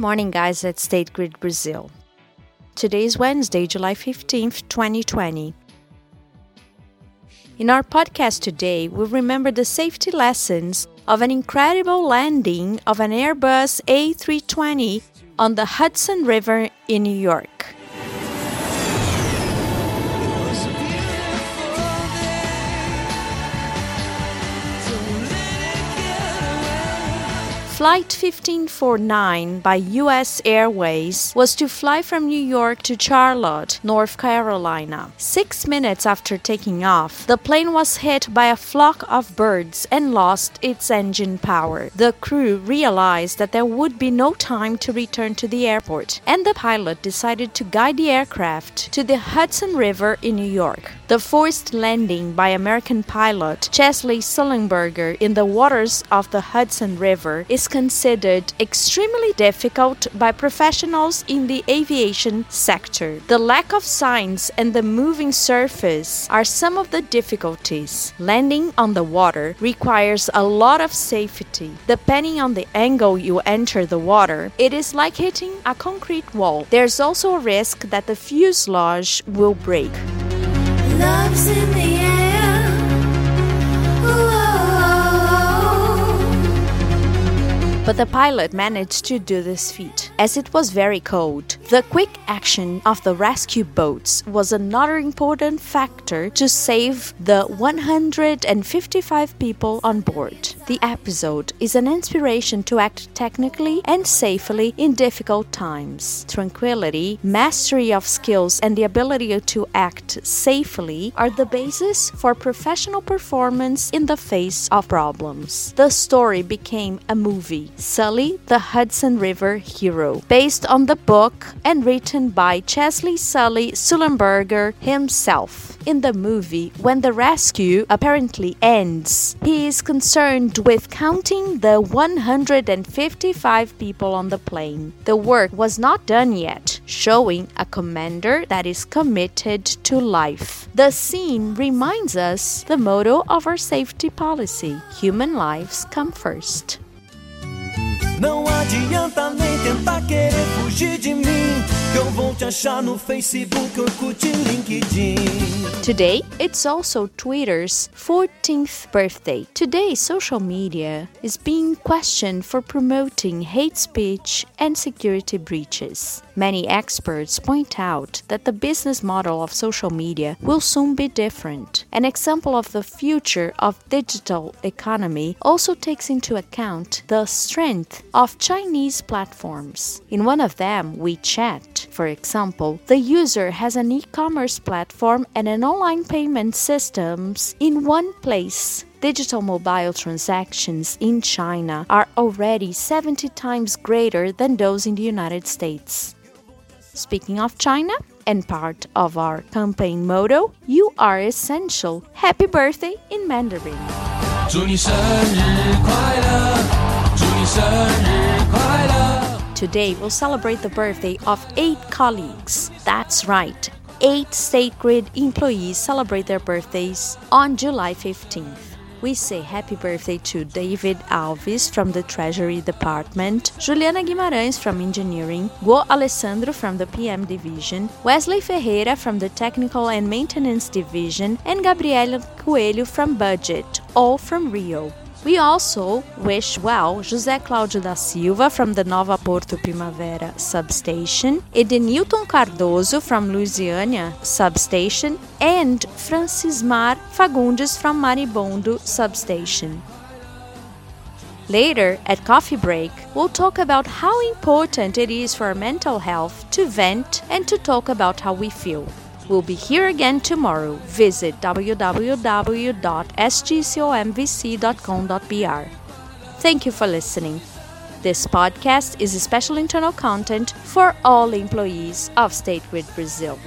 morning, guys, at State Grid Brazil. Today is Wednesday, July 15th, 2020. In our podcast today, we remember the safety lessons of an incredible landing of an Airbus A320 on the Hudson River in New York. Flight 1549 by U.S. Airways was to fly from New York to Charlotte, North Carolina. Six minutes after taking off, the plane was hit by a flock of birds and lost its engine power. The crew realized that there would be no time to return to the airport, and the pilot decided to guide the aircraft to the Hudson River in New York. The forced landing by American pilot Chesley Sullenberger in the waters of the Hudson River is considered extremely difficult by professionals in the aviation sector. The lack of signs and the moving surface are some of the difficulties. Landing on the water requires a lot of safety. Depending on the angle you enter the water, it is like hitting a concrete wall. There's also a risk that the fuselage will break. But the pilot managed to do this feat, as it was very cold. The quick action of the rescue boats was another important factor to save the 155 people on board. The episode is an inspiration to act technically and safely in difficult times. Tranquility, mastery of skills, and the ability to act safely are the basis for professional performance in the face of problems. The story became a movie Sully, the Hudson River Hero, based on the book and written by Chesley Sully Sullenberger himself. In the movie, when the rescue apparently ends, he is concerned with counting the 155 people on the plane. The work was not done yet, showing a commander that is committed to life. The scene reminds us the motto of our safety policy human lives come first. Não adianta nem tentar querer fugir de mim. Eu vou te achar no Facebook, Orkut LinkedIn. Today, it's also Twitter's 14th birthday. Today, social media is being questioned for promoting hate speech and security breaches. Many experts point out that the business model of social media will soon be different. An example of the future of digital economy also takes into account the strength of Chinese platforms. In one of them, WeChat, for example, the user has an e commerce platform and an online payment systems in one place. Digital mobile transactions in China are already 70 times greater than those in the United States. Speaking of China, and part of our campaign motto, you are essential. Happy birthday in Mandarin. Today, we'll celebrate the birthday of eight colleagues. That's right, eight State Grid employees celebrate their birthdays on July 15th we say happy birthday to David Alves from the Treasury Department, Juliana Guimarães from Engineering, Guo Alessandro from the PM Division, Wesley Ferreira from the Technical and Maintenance Division, and Gabriela Coelho from Budget, all from Rio. We also wish well José Cláudio da Silva from the Nova Porto Primavera substation, Edenilton Cardoso from Luziânia substation, and Francismar Fagundes from Marimbondo substation. Later, at coffee break, we'll talk about how important it is for our mental health to vent and to talk about how we feel. We'll be here again tomorrow. Visit www.sgcomvc.com.br. Thank you for listening. This podcast is a special internal content for all employees of State Grid Brazil.